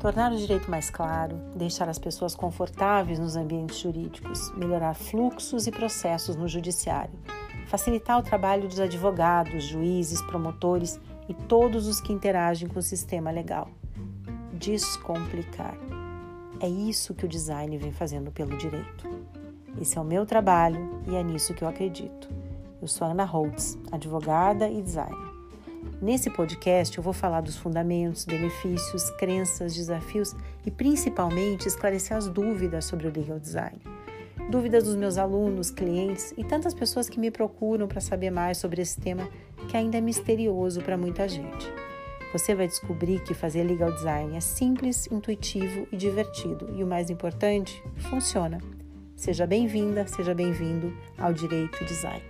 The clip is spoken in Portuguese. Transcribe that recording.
Tornar o direito mais claro, deixar as pessoas confortáveis nos ambientes jurídicos, melhorar fluxos e processos no judiciário, facilitar o trabalho dos advogados, juízes, promotores e todos os que interagem com o sistema legal. Descomplicar. É isso que o design vem fazendo pelo direito. Esse é o meu trabalho e é nisso que eu acredito. Eu sou Ana Holtz, advogada e designer. Nesse podcast eu vou falar dos fundamentos, benefícios, crenças, desafios e principalmente esclarecer as dúvidas sobre o legal design. Dúvidas dos meus alunos, clientes e tantas pessoas que me procuram para saber mais sobre esse tema que ainda é misterioso para muita gente. Você vai descobrir que fazer legal design é simples, intuitivo e divertido e o mais importante, funciona. Seja bem-vinda, seja bem-vindo ao Direito Design.